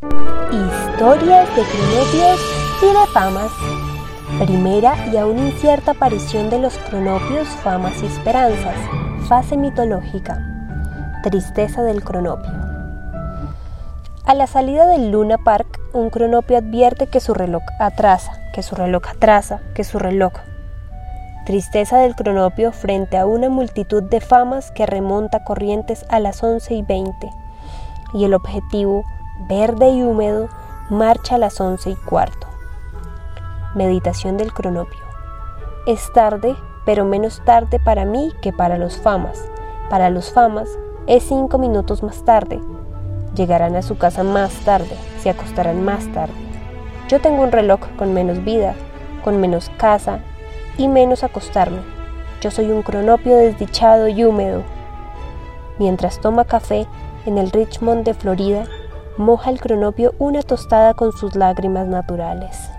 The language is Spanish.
Historias de cronopios y de famas. Primera y aún incierta aparición de los cronopios, famas y esperanzas. Fase mitológica. Tristeza del cronopio. A la salida del Luna Park, un cronopio advierte que su reloj atrasa, que su reloj atrasa, que su reloj. Tristeza del cronopio frente a una multitud de famas que remonta corrientes a las 11 y 20. Y el objetivo, verde y húmedo, marcha a las 11 y cuarto. Meditación del cronopio. Es tarde, pero menos tarde para mí que para los famas. Para los famas es cinco minutos más tarde, Llegarán a su casa más tarde, se acostarán más tarde. Yo tengo un reloj con menos vida, con menos casa y menos acostarme. Yo soy un cronopio desdichado y húmedo. Mientras toma café en el Richmond de Florida, moja el cronopio una tostada con sus lágrimas naturales.